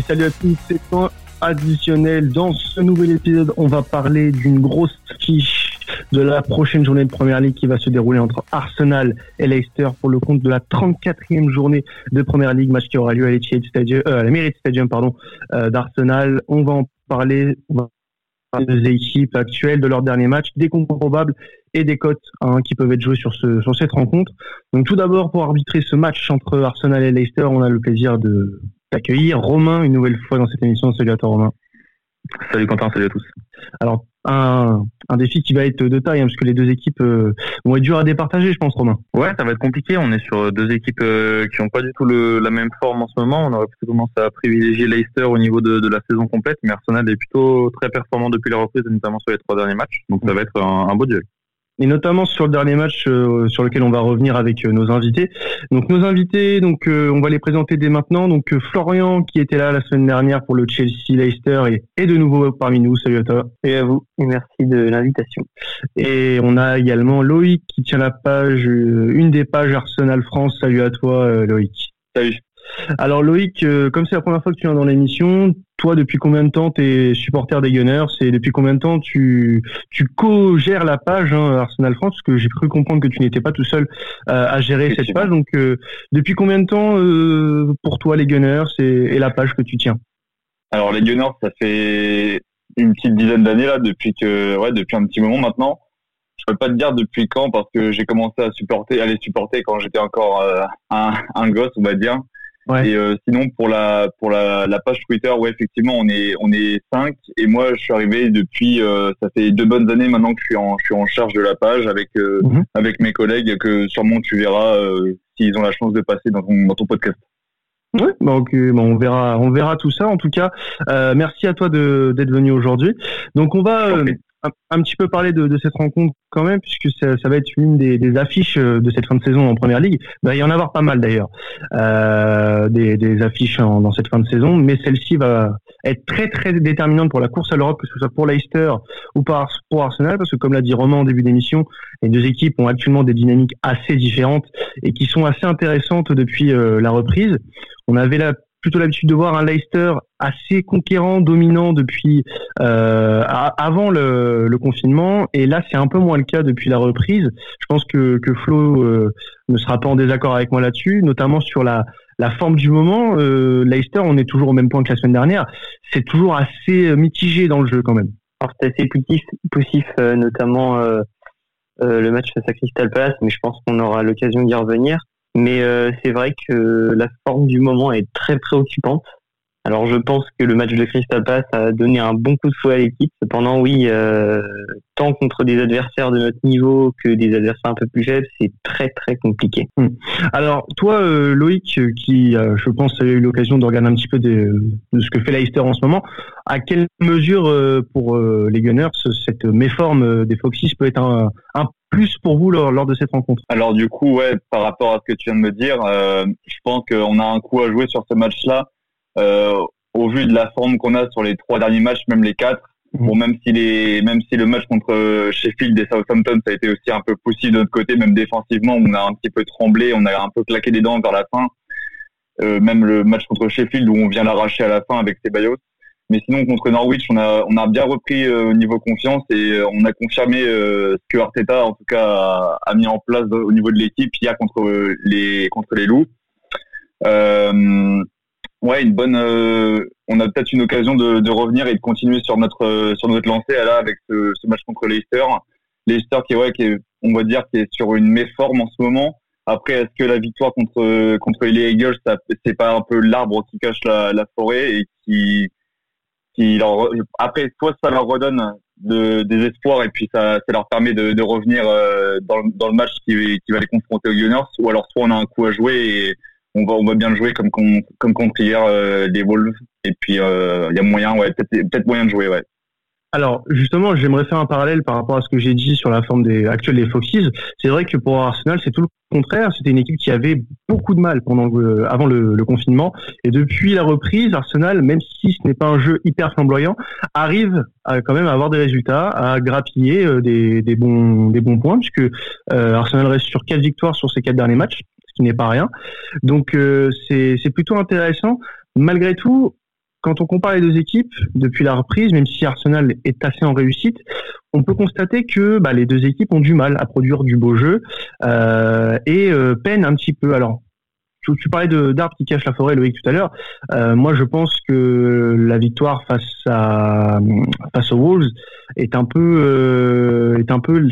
Salut à tous, c'est point additionnel. Dans ce nouvel épisode, on va parler d'une grosse fiche de la prochaine journée de Première Ligue qui va se dérouler entre Arsenal et Leicester pour le compte de la 34e journée de Première Ligue, match qui aura lieu à l'Etihad Stadium, euh, pardon, euh, d'Arsenal. On va en parler. On des équipes actuelles, de leur dernier match, des comptes probables et des cotes hein, qui peuvent être jouées sur, sur cette rencontre. Donc tout d'abord, pour arbitrer ce match entre Arsenal et Leicester, on a le plaisir de d'accueillir Romain une nouvelle fois dans cette émission. Salut à toi Romain. Salut Quentin, salut à tous. Alors un, un défi qui va être de taille hein, parce que les deux équipes euh, vont être dures à départager, je pense Romain. Ouais, ça va être compliqué. On est sur deux équipes euh, qui n'ont pas du tout le, la même forme en ce moment. On aurait plutôt commencé à privilégier Leicester au niveau de, de, la saison complète, mais Arsenal est plutôt très performant depuis la reprise, notamment sur les trois derniers matchs. Donc ça va être un, un beau duel et notamment sur le dernier match euh, sur lequel on va revenir avec euh, nos invités. Donc nos invités, donc euh, on va les présenter dès maintenant. Donc Florian qui était là la semaine dernière pour le Chelsea Leicester et est de nouveau parmi nous. Salut à toi. Et à vous et merci de l'invitation. Et on a également Loïc qui tient la page, une des pages Arsenal France. Salut à toi Loïc. Salut. Alors Loïc, comme c'est la première fois que tu viens dans l'émission, toi, depuis combien de temps tu es supporter des Gunners et depuis combien de temps tu, tu co-gères la page hein, Arsenal France Parce que j'ai cru comprendre que tu n'étais pas tout seul euh, à gérer cette page. Donc, euh, depuis combien de temps euh, pour toi les Gunners et, la page que tu tiens? Alors, les Gunners, ça fait une petite dizaine d'années là, depuis que, ouais, depuis un petit moment maintenant. Je peux pas te dire depuis quand parce que j'ai commencé à supporter, à les supporter quand j'étais encore un, un gosse, on va dire. Ouais. Et euh, sinon pour la pour la, la, page Twitter, ouais effectivement on est on est cinq et moi je suis arrivé depuis euh, ça fait deux bonnes années maintenant que je suis en je suis en charge de la page avec euh, mhm. avec mes collègues que sûrement tu verras s'ils ont la chance de passer dans ton dans ton podcast. Oui, donc bon, on verra, on verra tout ça. En tout cas, merci à toi d'être venu aujourd'hui. Donc on va, un, petit peu parler de, cette rencontre quand même, puisque ça, va être une des, affiches euh, de cette fin de saison en Première Ligue. Bah, il y en avoir pas mal d'ailleurs, euh, des, affiches dans cette fin de saison, mais celle-ci va être très très déterminante pour la course à l'Europe, que ce soit pour Leicester ou pour Arsenal, parce que comme l'a dit Romain en début d'émission, les deux équipes ont actuellement des dynamiques assez différentes et qui sont assez intéressantes depuis euh, la reprise. On avait la plutôt l'habitude de voir un Leicester assez conquérant, dominant depuis euh, avant le, confinement, et là c'est un peu moins le cas depuis la reprise. Je pense que, Flo euh, ne sera pas en désaccord avec moi là-dessus, notamment sur la, forme du moment. Euh, Leicester, on est toujours au même point que la semaine dernière. C'est toujours assez mitigé dans le jeu quand même. C'est assez poussif, poussif notamment le match face à Crystal Palace, mais je pense qu'on aura l'occasion d'y revenir. Mais euh, c'est vrai que la forme du moment est très préoccupante. Alors je pense que le match de Crystal Palace a donné un bon coup de fouet à l'équipe. Cependant, oui, euh, tant contre des adversaires de notre niveau que des adversaires un peu plus faibles, c'est très très compliqué. Hmm. Alors toi, euh, Loïc, qui je pense a eu l'occasion de regarder un petit peu de, ce que fait Leicester en ce moment, à quelle mesure pour les Gunners cette méforme des Foxys peut être un, un plus pour vous lors, lors, de cette rencontre? Alors du coup, ouais, par rapport à ce que tu viens de me dire, euh, je pense qu'on a un coup à jouer sur ce match-là. Euh, au vu de la forme qu'on a sur les trois derniers matchs, même les quatre. Mhm. Bon, même si les, même si le match contre Sheffield et Southampton, ça a été aussi un peu possible de notre côté, même défensivement, on a un petit peu tremblé, on a un peu claqué des dents vers la fin. Euh, même le match contre Sheffield où on vient l'arracher à la fin avec Ceballos. Mais sinon, contre Norwich, on a, on a bien repris euh, au niveau confiance et euh, on a confirmé euh, ce que Arteta, en tout cas, a, mis en place au niveau de l'équipe hier contre les, contre les Loups. Ouais, une bonne. on a peut-être une occasion de, de, revenir et de continuer sur notre sur notre lancée là avec ce, ce match contre Leicester. Leicester qui ouais, qui est, on va dire, qui est sur une méforme en ce moment. Après, est-ce que la victoire contre contre les Eagles, c'est pas un peu l'arbre qui cache la, la forêt et qui qui leur, après, soit ça leur redonne de, des espoirs et puis ça, ça leur permet de, de revenir euh, dans, dans, le match qui, qui va les confronter aux Gunners, ou alors soit on a un coup à jouer et on va, bien jouer comme, contre hier euh, les Wolves. Et puis euh, il y a moyen, ouais, peut-être peut moyen de jouer, ouais. Alors justement, j'aimerais faire un parallèle par rapport à ce que j'ai dit sur la forme actuelle des Foxes. C'est vrai que pour Arsenal, c'est tout le contraire. C'était une équipe qui avait beaucoup de mal pendant avant le, confinement et depuis la reprise, Arsenal, même si ce n'est pas un jeu hyper flamboyant, arrive à quand même avoir des résultats, à grappiller euh, des, bons points puisque Arsenal reste sur quatre victoires sur ses quatre derniers matchs, qui n'est pas rien. Donc euh, c'est plutôt intéressant. Malgré tout, quand on compare les deux équipes depuis la reprise, même si Arsenal est assez en réussite, on peut constater que bah, les deux équipes ont du mal à produire du beau jeu euh, et euh, peinent un petit peu. Alors, tu, parlais de d'arbres qui cachent la forêt, Loïc, tout à l'heure. Moi, je pense que la victoire face à face aux Wolves est un peu est un peu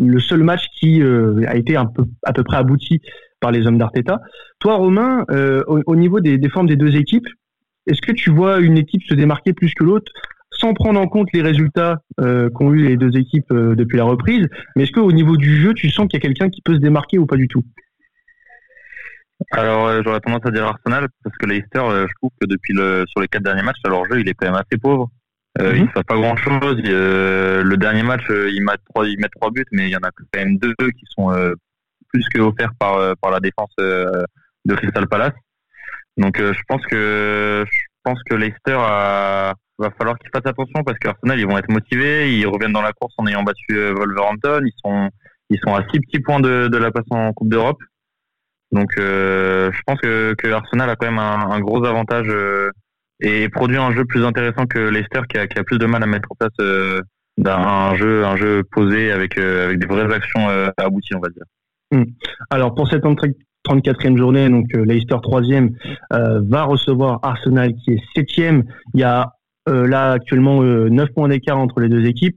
le seul match qui a été un peu à peu près abouti par les hommes d'Arteta. Toi, Romain, euh, au, au, niveau des, des formes des deux équipes, est-ce que tu vois une équipe se démarquer plus que l'autre sans prendre en compte les résultats euh, qu'ont eu les deux équipes euh, depuis la reprise? Mais est-ce qu'au niveau du jeu, tu sens qu'il y a quelqu'un qui peut se démarquer ou pas du tout? Alors euh, j'aurais tendance à dire Arsenal parce que Leicester, euh, je trouve que depuis le sur les quatre derniers matchs, leur jeu il est quand même assez pauvre. Euh, -hmm. Ils ne pas grand chose. le dernier match, ils mettent trois, ils mettent trois buts, mais il y en a quand même deux qui sont plus que offerts par par la défense de Crystal Palace. Donc je pense que je pense que Leicester a, va falloir qu'ils fassent attention parce qu'Arsenal ils vont être motivés, ils reviennent dans la course en ayant battu Wolverhampton, ils sont ils sont à six petits points de, de la place en Coupe d'Europe. Donc euh, je pense que, que, Arsenal a quand même un, un gros avantage euh, et produit un jeu plus intéressant que Leicester qui a, qui a plus de mal à mettre en place euh, un jeu un jeu posé avec avec des vraies actions abouties on va dire. Mmh. Alors pour cette 34e journée, donc Leicester 3e va recevoir Arsenal qui est 7e. Il y a là actuellement 9 points d'écart entre les deux équipes.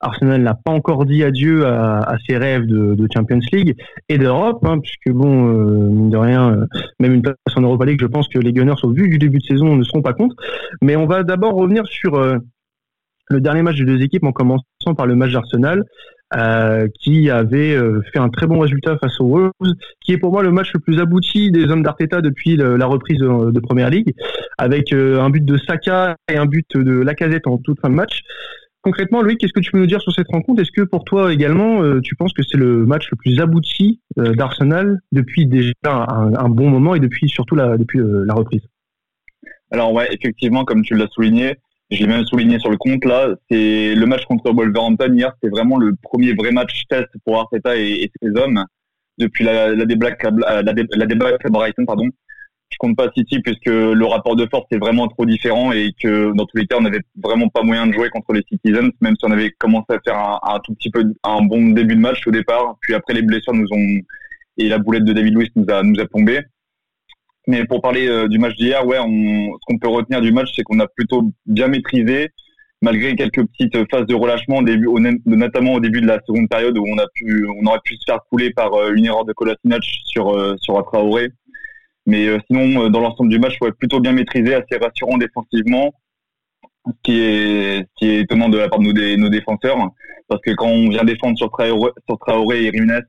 Arsenal n'a pas encore dit adieu à, ses rêves de, Champions League et d'Europe, hein, puisque bon, euh, mine de rien, euh, même une place en Europa League, je pense que les Gunners, au vu du début de saison, ne seront pas contre. Mais on va d'abord revenir sur euh, le dernier match des deux équipes, en commençant par le match d'Arsenal, qui avait fait un très bon résultat face aux Wolves, qui est pour moi le match le plus abouti des hommes d'Arteta depuis la reprise de, de Première Ligue, avec un but de Saka et un but de Lacazette en toute fin de match. Concrètement, Loïc, qu'est-ce que tu peux nous dire sur cette rencontre? Est-ce que pour toi également, euh, tu penses que c'est le match le plus abouti euh, d'Arsenal depuis déjà un, un, bon moment et depuis surtout la, depuis euh, la reprise? Alors ouais, effectivement, comme tu l'as souligné, je l'ai même souligné sur le compte là, c'est le match contre Wolverhampton. Hier, c'est vraiment le premier vrai match test pour Arteta et, ses hommes. Depuis la, la débâcle la, la à Brighton, pardon. Je compte pas City puisque le rapport de force est vraiment trop différent et que dans tous les cas on n'avait vraiment pas moyen de jouer contre les Citizens même si on avait commencé à faire un, un, tout petit peu un bon début de match au départ. Puis après les blessures nous ont et la boulette de David Luiz nous a nous a plombé mais pour parler euh, du match d'hier ouais on, ce qu'on peut retenir du match c'est qu'on a plutôt bien maîtrisé malgré quelques petites phases de relâchement au début notamment au début de la seconde période où on a pu on aurait pu se faire couler par euh, une erreur de Kolasinac sur euh, sur Traoré. Mais euh, sinon, euh, dans l'ensemble du match, ouais, plutôt bien maîtrisé, assez rassurant défensivement, ce qui est, ce qui est étonnant de la part de nos, défenseurs, parce que quand on vient défendre sur Traoré, sur Traoré et Rimenez,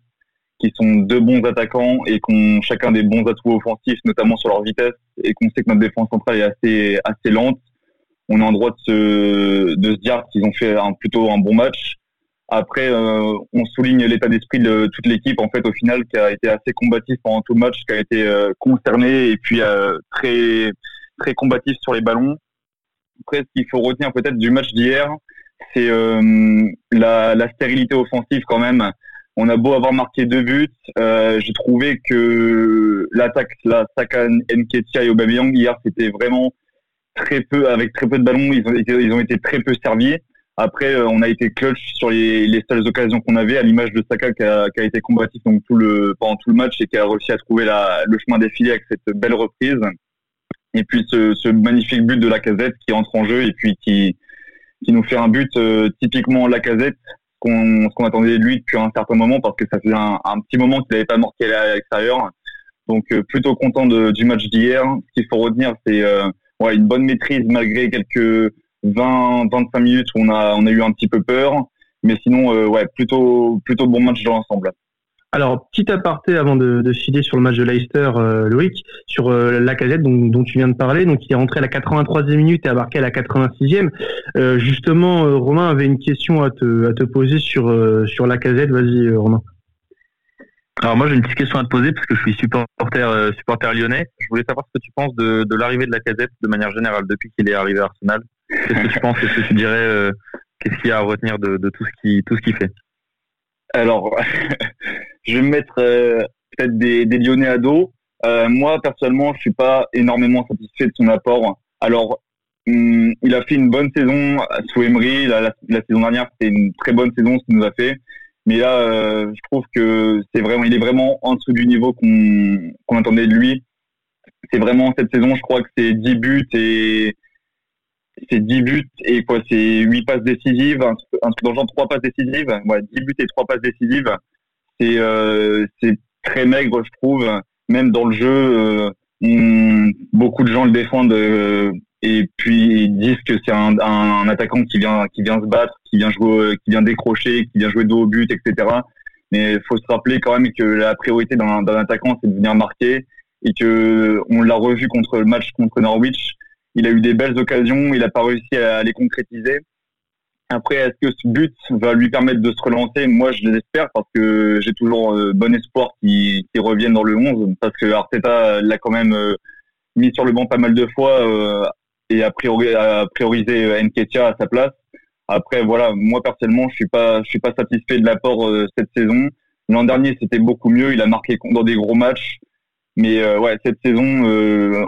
qui sont deux bons attaquants et qui ont chacun des bons atouts offensifs, notamment sur leur vitesse, et qu'on sait que notre défense centrale est assez, assez lente, on est en droit de se, de se dire qu'ils ont fait un, plutôt un bon match. Après, euh, on souligne l'état d'esprit de toute l'équipe, en fait, au final, qui a été assez combatif pendant tout le match, qui a été euh, concerné et puis euh, très très combatif sur les ballons. Après, ce qu'il faut retenir peut-être du match d'hier, c'est euh, la, la, stérilité offensive quand même. On a beau avoir marqué deux buts, euh, j'ai trouvé que l'attaque, la Saka, Nketia et Aubameyang hier, c'était vraiment très peu, avec très peu de ballons, ils ont été, très peu servis. Après, euh, on a été clutch sur les, les seules occasions qu'on avait, à l'image de Saka qui a, été combatif pendant tout le match et qui a réussi à trouver le chemin défilé avec cette belle reprise. Et puis ce, magnifique but de la casette qui entre en jeu et puis qui, qui nous fait un but euh, typiquement la casette qu'on qu'on attendait de lui depuis un certain moment parce que ça faisait un, petit moment qu'il n'avait pas marqué à l'extérieur. Donc euh, plutôt content de, du match d'hier. Ce qu'il faut retenir, c'est euh, ouais, une bonne maîtrise malgré quelques 20, 25 minutes où on a, on a eu un petit peu peur. Mais sinon, euh, ouais, plutôt, plutôt bon match dans l'ensemble. Alors, petit aparté avant de, de, filer sur le match de Leicester, euh, Loïc, sur euh, la casette dont, dont, tu viens de parler. Donc, il est rentré à la 83e minute et a marqué à la 86e. Euh, justement, euh, Romain avait une question à te, à te poser sur, euh, sur la casette. Vas-y, Romain. Alors moi j'ai une petite question à te poser parce que je suis supporter euh, supporter lyonnais. Je voulais savoir ce que tu penses de, de l'arrivée de la casette de manière générale depuis qu'il est arrivé à Arsenal. Qu'est-ce que tu penses? Qu'est-ce que tu dirais euh, Qu'est-ce qu'il y a à retenir de, de, tout ce qui tout ce qu'il fait? Alors je vais me mettre euh, peut-être des, des, lyonnais à dos. moi personnellement je suis pas énormément satisfait de son apport Alors, hum, il a fait une bonne saison sous Emery. La, saison dernière, c'était une très bonne saison ce qu'il nous a fait. Mais là, euh, je trouve que c'est vraiment, il est vraiment en dessous du niveau qu'on attendait de lui. C'est vraiment cette saison, je crois que c'est 10 buts et c'est 10 buts et quoi, c'est 8 passes décisives, un, truc dans le genre 3 passes décisives. Ouais, 10 buts et 3 passes décisives. C'est euh, c'est très maigre, je trouve. Même dans le jeu, euh, beaucoup de gens le défendent euh, et puis ils disent que c'est un, un, attaquant qui vient qui vient se battre, qui vient jouer, qui vient décrocher, qui vient jouer dos au but, etc. Mais il faut se rappeler quand même que la priorité d'un attaquant, c'est de venir marquer et que on l'a revu contre le match contre Norwich. Il a eu des belles occasions, il n'a pas réussi à les concrétiser. Après, est-ce que ce but va lui permettre de se relancer? Moi, je l'espère parce que j'ai toujours euh, bon espoir qu'il revienne dans le 11 parce que Arteta l'a quand même euh, mis sur le banc pas mal de fois euh, et a, priori, a priorisé Nketia à sa place. Après, voilà, moi personnellement, je suis pas, je suis pas satisfait de l'apport cette saison. L'an dernier, c'était beaucoup mieux. Il a marqué dans des gros matchs. Mais ouais, cette saison,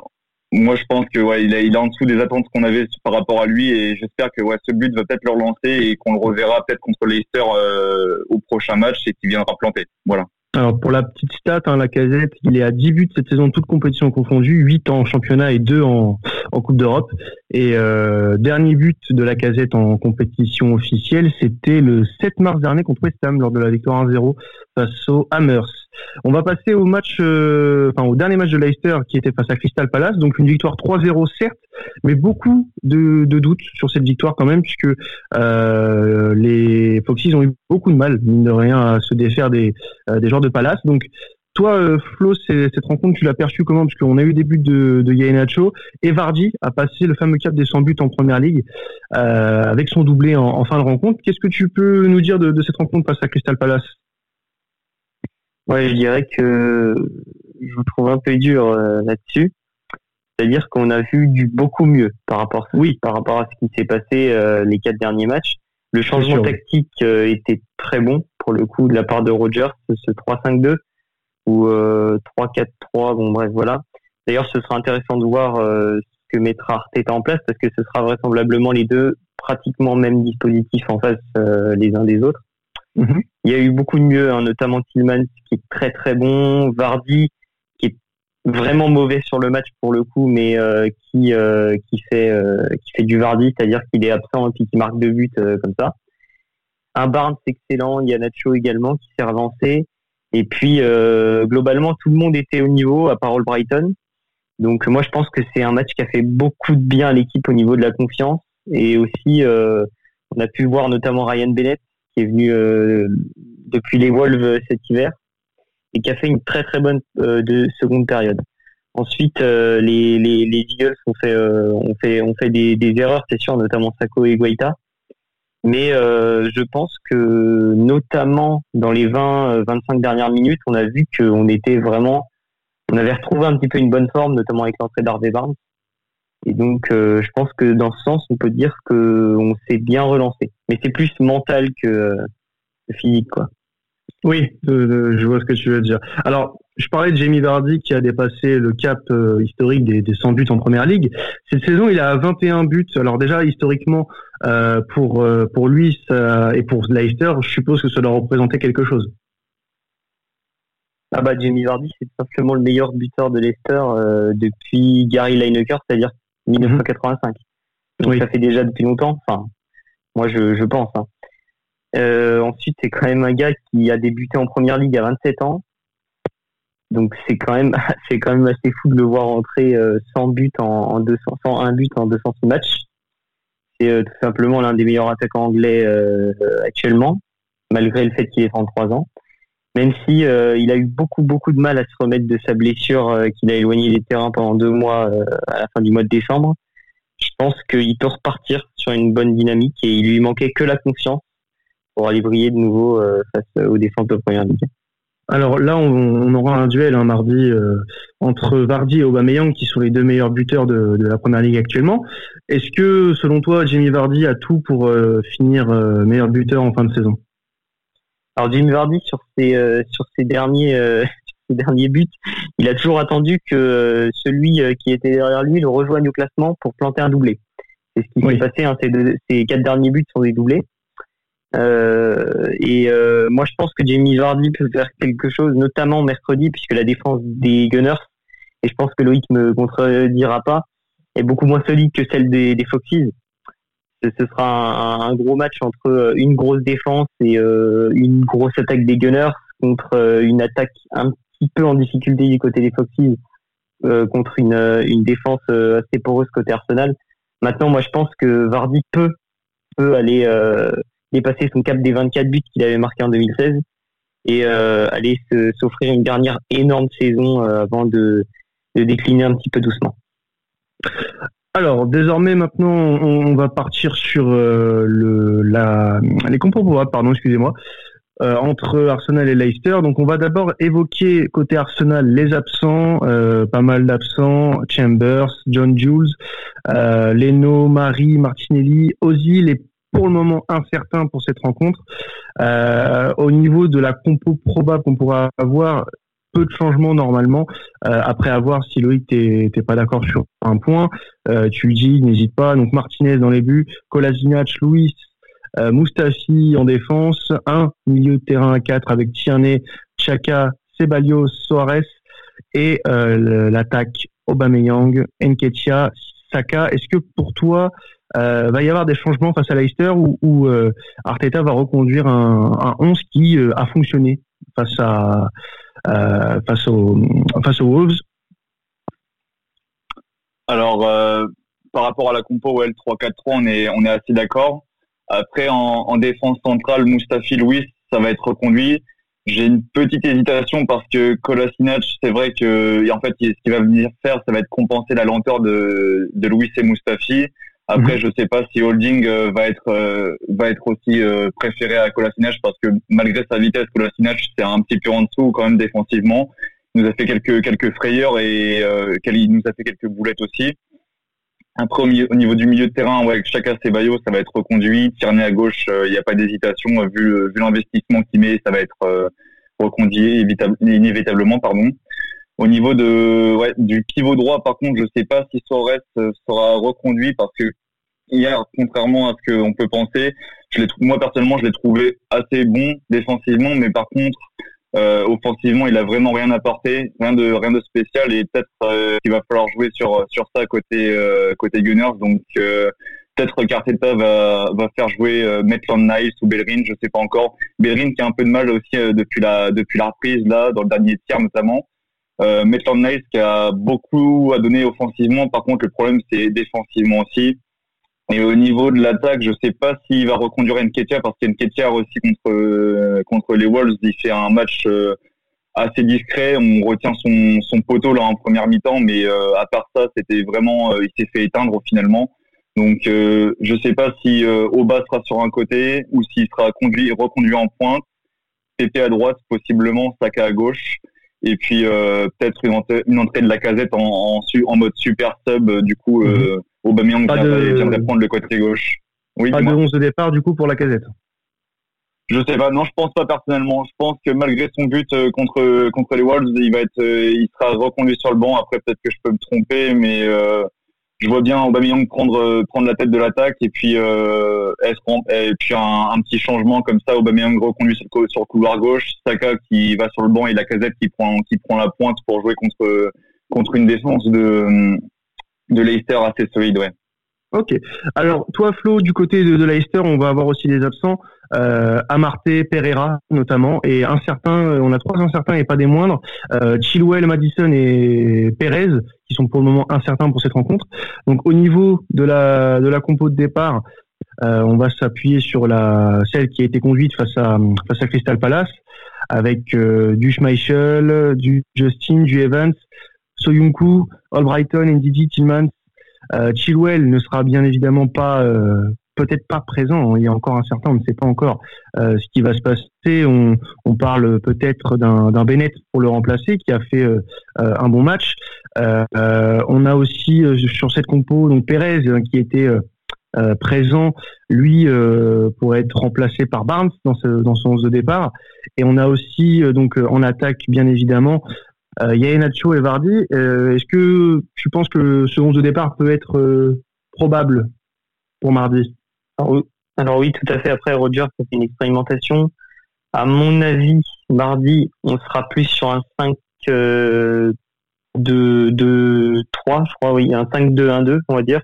moi, je pense que ouais, il, est, il en dessous des attentes qu'on avait par rapport à lui et j'espère que ouais, ce but va peut-être le relancer et qu'on le reverra peut-être contre Leicester euh, au prochain match et qu'il viendra planter. Voilà. Alors pour la petite stat, hein, la casette, il est à 10 buts cette saison, toutes compétitions confondues, 8 en championnat et 2 en, en Coupe d'Europe. Et euh, dernier but de la casette en compétition officielle, c'était le 7 mars dernier contre West Ham lors de la victoire 1-0 face aux Hammers. On va passer au match, euh, enfin au dernier match de Leicester qui était face à Crystal Palace, donc une victoire 3-0 certes, mais beaucoup de, doutes sur cette victoire quand même, puisque euh, les Foxys ont eu beaucoup de mal, mine de rien, à se défaire des, euh, des joueurs de Palace. Donc toi, Flo, cette rencontre, tu l'as perçue comment? Parce qu'on a eu des buts de, de Yainacho et Vardy a passé le fameux cap des 100 buts en Première Ligue avec son doublé en, fin de rencontre. Qu'est-ce que tu peux nous dire de cette rencontre face à Crystal Palace? Ouais, je dirais que je vous trouve un peu dur euh, là-dessus. C'est-à-dire qu'on a vu du beaucoup mieux par rapport, oui, par rapport à ce qui s'est passé euh, les quatre derniers matchs. Le changement tactique euh, était très bon pour le coup de la part de Rogers, ce 3-5-2 ou 3-4-3. Bon bref, voilà. D'ailleurs, ce sera intéressant de voir ce que mettra Arteta en place parce que ce sera vraisemblablement les deux pratiquement même dispositifs en face les uns des autres. Mhm. Il y a eu beaucoup de mieux, hein, notamment Tillman qui est très très bon, Vardy qui est vraiment mauvais sur le match pour le coup, mais euh, qui euh, qui fait euh, qui fait du Vardy, c'est-à-dire qu'il est absent et puis qui marque deux buts comme ça. Un Barnes excellent, il y a Nacho également qui s'est relancé. Et puis globalement tout le monde était au niveau à part Brighton. Donc moi je pense que c'est un match qui a fait beaucoup de bien à l'équipe au niveau de la confiance et aussi on a pu voir notamment Ryan Bennett qui est venu euh, depuis les Wolves cet hiver et qui a fait une très très bonne euh, de seconde période. Ensuite, euh, les, les, les, Eagles ont fait des, des erreurs, c'est sûr, notamment Sako et Guaita. Mais je pense que notamment dans les 20-25 dernières minutes, on a vu qu'on était vraiment, on avait retrouvé un petit peu une bonne forme, notamment avec l'entrée d'Harvey Barnes. Et donc, euh, je pense que dans ce sens, on peut dire qu'on s'est bien relancé. Mais c'est plus mental que, physique, quoi. Oui, je vois ce que tu veux dire. Alors, je parlais de Jamie Vardy qui a dépassé le cap euh, historique des, des, 100 buts en première ligue. Cette saison, il a 21 buts. Alors déjà, historiquement, euh, pour pour lui et pour Leicester, je suppose que ça doit représenter quelque chose. Ah bah Jamie Vardy, c'est simplement le meilleur buteur de Leicester depuis Gary Lineker, c'est-à-dire 1985. Donc ça fait déjà depuis longtemps. Enfin, moi je, je pense. Hein. Euh, ensuite, c'est quand même un gars qui a débuté en première ligue à 27 ans. Donc c'est quand même c'est quand même assez fou de le voir entrer 100 euh, buts en, en 200 101 buts en 206 matchs. C'est euh, tout simplement l'un des meilleurs attaquants anglais actuellement, malgré le fait qu'il ait 33 ans même si il a eu beaucoup beaucoup de mal à se remettre de sa blessure qu'il a éloigné des terrains pendant deux mois à la fin du mois de décembre. Je pense qu'il peut repartir sur une bonne dynamique et il lui manquait que la confiance pour aller briller de nouveau face aux défenses de première ligue. Alors là, on, aura un duel un hein, mardi entre Vardy et Aubameyang, qui sont les deux meilleurs buteurs de, de la première ligue actuellement. Est-ce que, selon toi, Jamie Vardy a tout pour finir meilleur buteur en fin de saison? Alors Jimmy Vardy sur ses euh, sur ses derniers euh, ses derniers buts, il a toujours attendu que celui qui était derrière lui le rejoigne au classement pour planter un doublé. C'est ce qui s'est passé. Hein, ces, quatre derniers buts sont des doublés. Et moi, je pense que Jamie Vardy peut faire quelque chose, notamment mercredi, puisque la défense des Gunners, et je pense que Loïc me contredira pas, est beaucoup moins solide que celle des, des Foxes ce sera un, gros match entre euh, une grosse défense et euh, une grosse attaque des Gunners contre euh, une attaque un petit peu en difficulté du côté des Foxes contre une, une défense assez poreuse côté Arsenal. Maintenant, moi, je pense que Vardy peut, peut aller dépasser son cap des 24 buts qu'il avait marqué en 2016 et aller s'offrir une dernière énorme saison avant de, de décliner un petit peu doucement. Alors désormais maintenant on, va partir sur euh, le la les compos pardon excusez-moi euh, entre Arsenal et Leicester. Donc on va d'abord évoquer côté Arsenal les absents, euh, pas mal d'absents, Chambers, John Jules, Leno, Marie, Martinelli, Ozil est pour le moment incertain pour cette rencontre. au niveau de la compo probable qu'on pourra avoir, peu de changements normalement. Euh, après avoir si Loïc t'es pas d'accord sur un point, euh, tu le dis, n'hésite pas. Donc Martinez dans les buts, Kolasinac, Louis, euh, Mustafi en défense, un milieu de terrain à 4 avec Tierney, Chaka, Ceballos, Soares et l'attaque Aubameyang, Enketia, Saka. Est-ce que pour toi va y avoir des changements face à Leicester ou, Arteta va reconduire un, un 11 qui a fonctionné face à euh, face, aux, Wolves Alors, euh, par rapport à la compo OL 3-4-3, on est, on est assez d'accord. Après, en, défense centrale, Mustafi Louis, ça va être reconduit. J'ai une petite hésitation parce que Kolasinac, c'est vrai que en fait, ce qu'il va venir faire, ça va être compenser la lenteur de, de Louis et Mustafi. Après, mhm. je sais pas si Holding euh, va être euh, va être aussi euh, préféré à Kolasinac parce que malgré sa vitesse, Kolasinac c'est un petit peu en dessous quand même défensivement. Il nous a fait quelques quelques frayeurs et il nous a fait quelques boulettes aussi. Après, au, niveau du milieu de terrain, ouais, avec Chaka Ceballos, ça va être reconduit. Tierney à gauche, il n'y a pas d'hésitation. Vu, vu l'investissement qu'il met, ça va être reconduit inévitablement. Pardon. Au niveau de ouais, du pivot droit, par contre, je sais pas si Soares sera reconduit parce que hier, contrairement à ce qu'on peut penser, je moi personnellement, je l'ai trouvé assez bon défensivement, mais par contre, euh, offensivement, il a vraiment rien apporté, rien de rien de spécial, et peut-être euh, qu'il va falloir jouer sur sur ça côté euh, côté Gunners. Donc peut-être qu'Arteta va va faire jouer Maitland Niles ou Bellerin, je sais pas encore. Bellerin qui a un peu de mal aussi depuis la depuis la reprise là, dans le dernier tiers notamment. Euh, Maitland Niles qui a beaucoup à donner offensivement, par contre le problème c'est défensivement aussi. Et au niveau de l'attaque, je sais pas s'il va reconduire Nketiah parce qu'Nketiah aussi contre euh, contre les Wolves, il fait un match euh, assez discret. On retient son, son poteau là en première mi-temps, mais euh, à part ça, c'était vraiment, il s'est fait éteindre finalement. Donc je sais pas si Oba sera sur un côté ou s'il sera conduit reconduit en pointe. PP à droite, possiblement Saka à gauche. Et puis peut-être une, entrée, de la casette en, en, mode super sub, du coup. Mhm. Aubameyang de... viendrait prendre le côté gauche. Oui, pas de 11 de départ du coup pour la casette. Je sais pas, non, je pense pas personnellement. Je pense que malgré son but euh, contre contre les Wolves, il va être, euh, il sera reconduit sur le banc. Après, peut-être que je peux me tromper, mais euh, je vois bien Aubameyang prendre prendre la tête de l'attaque et puis euh, et puis un, petit changement comme ça. Aubameyang reconduit sur le, sur le couloir gauche, Saka qui va sur le banc et la casette qui prend qui prend la pointe pour jouer contre contre une défense de de Leicester assez solide, ouais. Ok. Alors, toi, Flo, du côté de, Leicester, on va avoir aussi des absents. Euh, Amarté, Pereira, notamment, et un certain, euh, on a trois incertains et pas des moindres. Euh, Chilwell, Madison et Perez, qui sont pour le moment incertains pour cette rencontre. Donc, au niveau de la de la compo de départ, euh, on va s'appuyer sur la celle qui a été conduite face à face à Crystal Palace, avec euh, du Schmeichel, du Justin, du Evans, Soyuncu, Albrighton, Ndidi, Tillman, euh, Chilwell ne sera bien évidemment pas euh, peut-être pas présent. Il y a encore un certain, on ne sait pas encore euh, ce qui va se passer. On, parle peut-être d'un Bennett pour le remplacer qui a fait euh, un bon match. on a aussi sur cette compo donc Pérez hein, qui était présent, lui pourrait être remplacé par Barnes dans, dans son 11 de départ. Et on a aussi donc en attaque bien évidemment euh, Nacho et Vardy. Est-ce que tu penses que ce 11 de départ peut être probable pour mardi? Alors oui, tout à fait. Après, Roger, c'est une expérimentation. À mon avis, mardi, on sera plus sur un 5 euh, 2 3, je crois, oui, un 5-2-1-2, on va dire,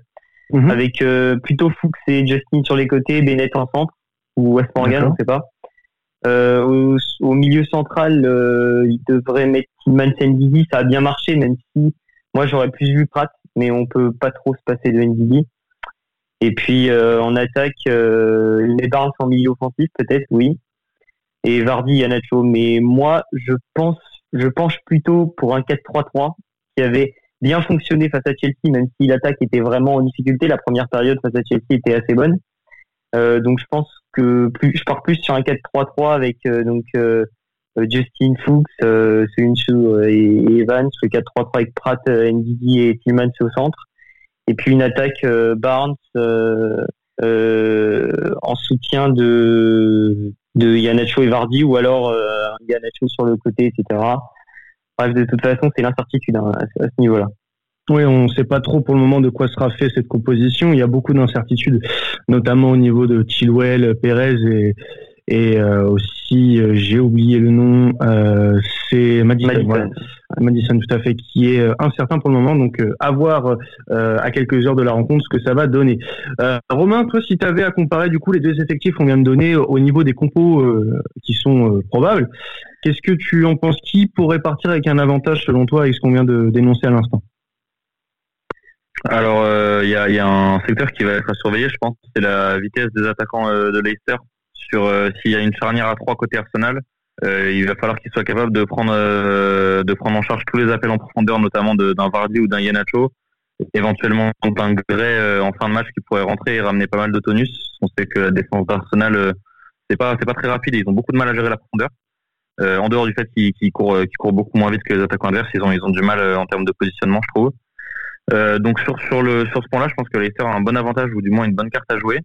mhm. avec euh, plutôt Fuchs et Justin sur les côtés, Bennett en centre, ou West Morgan, on ne sait pas. Euh, au, milieu central, euh, il devrait mettre Tillman Ndidi, ça a bien marché, même si moi j'aurais plus vu Pratt, mais on peut pas trop se passer de Ndidi. Et puis euh, en attaque, euh, les Barnes en milieu offensif peut-être, oui. Et Vardy, Yanacho. Mais moi, je pense, je penche plutôt pour un 4-3-3 qui avait bien fonctionné face à Chelsea, même si l'attaque était vraiment en difficulté. La première période face à Chelsea était assez bonne. Euh, donc je pense que plus, je pars plus sur un 4-3-3 avec euh, donc euh, Justin Fuchs, euh, et, et Evans, le 4-3-3 avec Pratt, Ndidi et Tillman au centre et puis une attaque euh, Barnes euh, euh, en soutien de de Yanacho et Vardy ou alors Yanacho sur le côté, etc. Bref, de toute façon, c'est l'incertitude hein, à, ce niveau-là. Oui, on ne sait pas trop pour le moment de quoi sera fait cette composition. Il y a beaucoup d'incertitudes, notamment au niveau de Chilwell, Perez et, et euh, aussi euh, j'ai oublié le nom, euh, c'est Madison, Madison. tout à fait, qui est incertain pour le moment, donc à voir à quelques heures de la rencontre ce que ça va donner. Romain, toi, si tu avais à comparer du coup les deux effectifs qu'on vient de donner au niveau des compos qui sont probables, qu'est-ce que tu en penses? Qui pourrait partir avec un avantage selon toi avec ce qu'on vient de dénoncer à l'instant? Alors, il y, a, y, a, un secteur qui va être surveillé, je pense, c'est la vitesse des attaquants de Leicester sur euh, s'il y a une charnière à trois côté Arsenal. Euh, il va falloir qu'il soit capable de prendre euh, de prendre en charge tous les appels en profondeur, notamment d'un Vardy ou d'un Yanacho, éventuellement un Gray en fin de match qui pourrait rentrer et ramener pas mal de tonus. On sait que la défense d'Arsenal c'est pas c'est pas très rapide, ils ont beaucoup de mal à gérer la profondeur. en dehors du fait qu'ils qu courent, qu courent beaucoup moins vite que les attaquants adverses, ils ont ils ont du mal en termes de positionnement, je trouve. Donc sur sur le sur ce point-là, je pense que Leicester a un bon avantage ou du moins une bonne carte à jouer.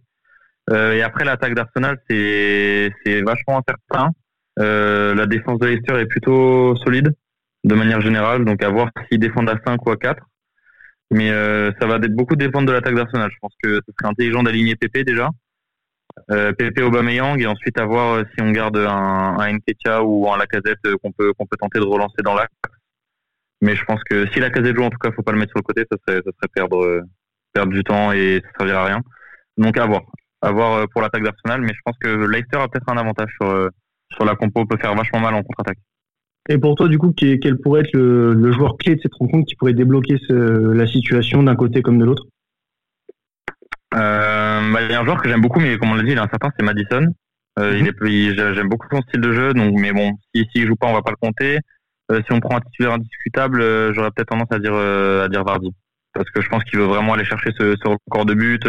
Euh, et après, l'attaque d'Arsenal, c'est vachement incertain. Euh, la défense de Leicester est plutôt solide de manière générale, donc à voir s'ils défendent à 5 ou à 4. Mais euh, ça va beaucoup dépendre de l'attaque d'Arsenal. Je pense que ce serait intelligent d'aligner Pepe déjà. Euh, Pepe Aubameyang et ensuite à voir si on garde un, un Nketia ou un Lacazette qu'on peut qu'on peut tenter de relancer dans l'axe. Mais je pense que si Lacazette joue, en tout cas, faut pas le mettre sur le côté, ça serait, ça serait perdre perdre du temps et ça servira à rien. Donc à voir à voir euh, pour l'attaque d'Arsenal, mais je pense que Leicester a peut-être un avantage sur, euh, sur la compo, peut faire vachement mal en contre-attaque. Et pour toi, du coup, quel pourrait être le, joueur clé de cette rencontre qui pourrait débloquer la situation d'un côté comme de l'autre? Euh, bah, Il y a un joueur que j'aime beaucoup, mais comme on l'a dit, il est incertain, c'est Madison. Euh, il mhm. est, j'aime beaucoup son style de jeu, donc mais bon, s'il si, joue pas, on va pas le compter. Si on prend un titulaire indiscutable, j'aurais peut-être tendance à dire à dire Vardy, parce que je pense qu'il veut vraiment aller chercher ce, ce record de but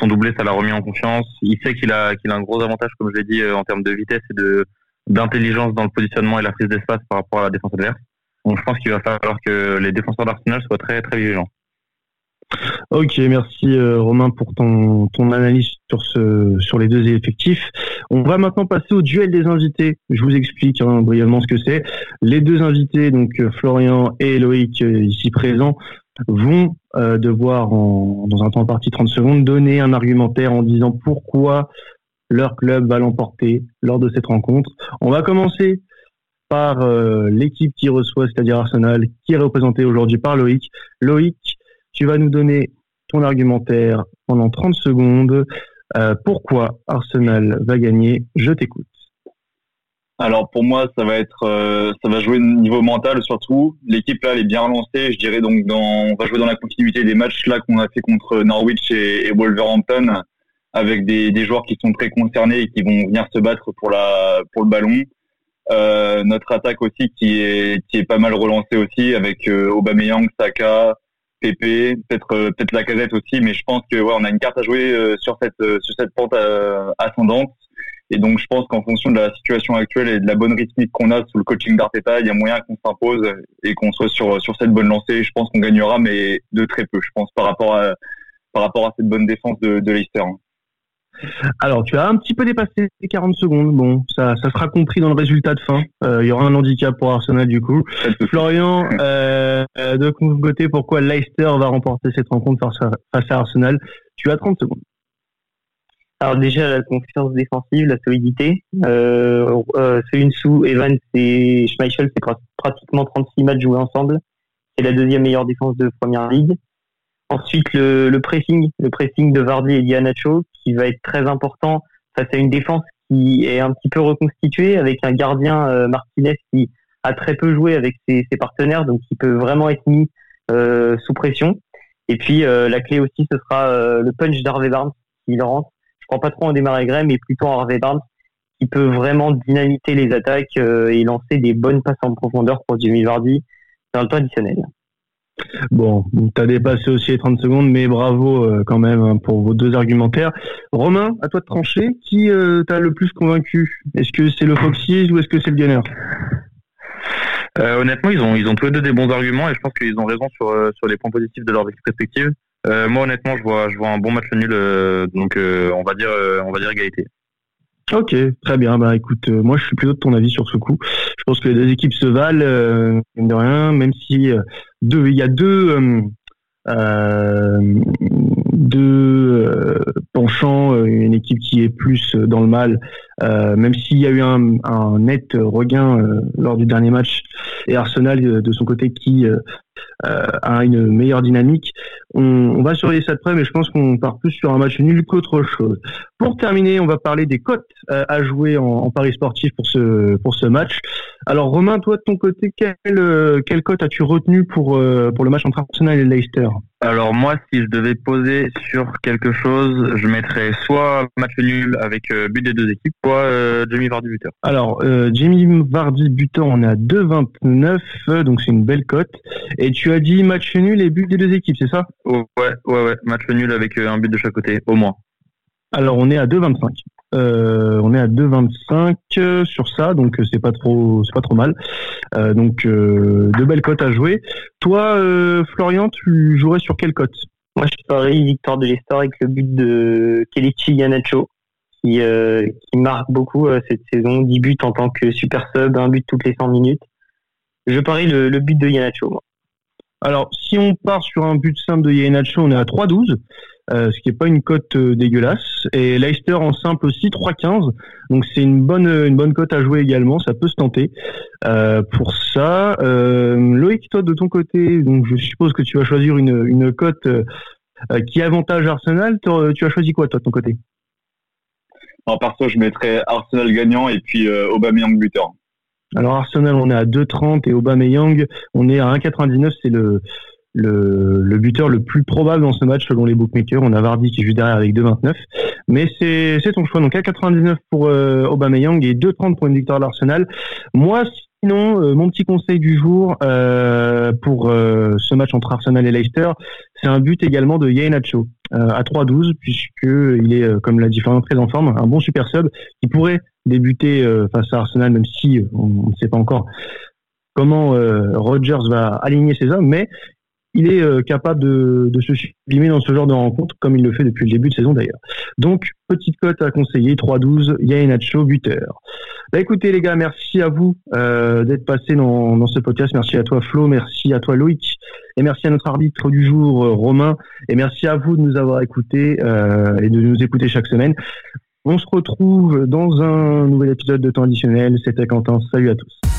son doublé, ça l'a remis en confiance. Il sait qu'il a, qu'il a un gros avantage, comme je l'ai dit, euh, en termes de vitesse et de, d'intelligence dans le positionnement et la prise d'espace par rapport à la défense adverse. Donc je pense qu'il va falloir que les défenseurs d'Arsenal soient très, très vigilants. Ok, merci euh, Romain pour ton, ton analyse sur, ce, sur les deux effectifs. On va maintenant passer au duel des invités. Je vous explique hein, brièvement ce que c'est. Les deux invités, donc euh, Florian et Loïc, ici présents, vont euh, devoir, en, dans un temps parti 30 secondes, donner un argumentaire en disant pourquoi leur club va l'emporter lors de cette rencontre. On va commencer par euh, l'équipe qui reçoit, c'est-à-dire Arsenal, qui est représentée aujourd'hui par Loïc. Loïc, tu vas nous donner ton argumentaire pendant 30 secondes. Euh, pourquoi Arsenal va gagner? Je t'écoute. Alors pour moi, ça va être, euh, ça va jouer niveau mental surtout. L'équipe là, elle est bien relancée. Je dirais donc dans, on va jouer dans la continuité des matchs là qu'on a fait contre Norwich et, Wolverhampton, avec des, des, joueurs qui sont très concernés et qui vont venir se battre pour la, pour le ballon. Euh, notre attaque aussi qui est, qui est pas mal relancée aussi avec euh, Aubameyang, Saka, Pepe, peut-être, euh, peut-être la casette aussi. Mais je pense que ouais, on a une carte à jouer euh, sur cette, sur cette pente ascendante. Et donc, je pense qu'en fonction de la situation actuelle et de la bonne rythmique qu'on a sous le coaching d'Arteta, il y a moyen qu'on s'impose et qu'on soit sur, sur cette bonne lancée. Je pense qu'on gagnera, mais de très peu. Je pense par rapport à, par rapport à cette bonne défense de, de Leicester. Alors, tu as un petit peu dépassé les 40 secondes. Bon, ça, ça sera compris dans le résultat de fin. Euh, il y aura un handicap pour Arsenal du coup. Florian, euh, de côté, pourquoi Leicester va remporter cette rencontre face à, Arsenal? Tu as 30 secondes. Alors déjà, la confiance défensive, la solidité. Euh, euh, sous Evans et Schmeichel, c'est pratiquement 36 matchs joués ensemble. C'est la deuxième meilleure défense de Première Ligue. Ensuite, le, pressing, le pressing de Vardy et Dianacho, qui va être très important face à une défense qui est un petit peu reconstituée, avec un gardien euh, Martinez qui a très peu joué avec ses, partenaires, donc qui peut vraiment être mis euh, sous pression. Et puis euh, la clé aussi, ce sera le punch d'Harvey Barnes qui rentre. Je crois pas trop en démarrer Gray, mais plutôt en Harvey Barnes qui peut vraiment dynamiter les attaques et lancer des bonnes passes en profondeur pour Jimmy Vardy dans le temps additionnel. Bon, tu as dépassé aussi les 30 secondes, mais bravo euh, quand même hein, pour vos deux argumentaires. Romain, à toi de trancher. Qui euh, t'a le plus convaincu? Est-ce que c'est le Foxy ou est-ce que c'est le Gunner euh, Honnêtement, ils ont, ils tous les deux des bons arguments et je pense qu'ils ont raison sur, sur les points positifs de leurs perspectives. moi, honnêtement, je vois, je vois un bon match nul, donc on va dire, on va dire égalité. Ok, très bien. Bah écoute, euh, moi je suis plutôt de ton avis sur ce coup. Je pense que les deux équipes se valent, euh, de rien, même si euh, deux, il y a deux deux penchants, une équipe qui est plus dans le mal, même s'il y a eu un, net regain lors du dernier match, et Arsenal de son côté qui a une meilleure dynamique. On, va surveiller ça de près, mais je pense qu'on part plus sur un match nul qu'autre chose. Pour terminer, on va parler des cotes euh, à jouer en, paris sportif pour ce pour ce match. Alors Romain, toi de ton côté, quelle euh, quelle cote as-tu retenu pour euh, pour le match entre Arsenal et Leicester? Alors moi, si je devais poser sur quelque chose, je mettrais soit match nul avec but des deux équipes, Jamie Vardy buteur. Alors Jamie Vardy buteur, on est à 2,29, donc c'est une belle cote. Et tu as dit match nul et but des deux équipes, c'est ça? Ouais, ouais, ouais, match nul avec un but de chaque côté, au moins. Alors on est à 2,25. Euh, on est à 2,25 euh, sur ça, donc euh, c'est pas trop, c'est pas trop mal. Euh, donc euh, de belles cotes à jouer. Toi, Florian, tu jouerais sur quelle cote? Moi, je parie victoire de Leicester avec le but de Kelechi Yanacho, qui, qui marque beaucoup cette saison. 10 buts en tant que super sub, un but toutes les 100 minutes. Je parie le, but de Yanacho. Moi. Alors, si on part sur un but simple de Yanacho, on est à 3,12. Euh, ce qui n'est pas une cote euh, dégueulasse. Et Leicester en simple aussi 3-15, donc c'est une bonne une bonne cote à jouer également, ça peut se tenter. Euh, pour ça, Loïc, toi de ton côté, donc je suppose que tu vas choisir une une cote qui avantage Arsenal. Tu as choisi quoi toi de ton côté? En perso, je mettrais Arsenal gagnant et puis Aubameyang buteur. Alors Arsenal, on est à 2,30 et Aubameyang, on est à 1,99. C'est le le, le, buteur le plus probable dans ce match selon les bookmakers. On a Vardy qui joue derrière avec 2,29. Mais c'est, ton choix. Donc 1,99 pour euh, Aubameyang et 2,30 pour une victoire d'Arsenal. Moi, sinon, euh, mon petit conseil du jour euh, pour euh, ce match entre Arsenal et Leicester, c'est un but également de Yainacho à 3,12 puisque il est, comme l'a dit Florian, très en forme, un bon super sub qui pourrait débuter face à Arsenal, même si on ne sait pas encore comment Rodgers va aligner ses hommes, mais il est euh, capable de, de, se sublimer dans ce genre de rencontre, comme il le fait depuis le début de saison d'ailleurs. Donc, petite cote à conseiller, 3-12, Nacho, buteur. Bah écoutez les gars, merci à vous euh, d'être passés dans, dans, ce podcast. Merci à toi Flo, merci à toi Loïc, et merci à notre arbitre du jour euh, Romain, et merci à vous de nous avoir écoutés et de nous écouter chaque semaine. On se retrouve dans un nouvel épisode de temps additionnel. C'était Quentin. Salut à tous.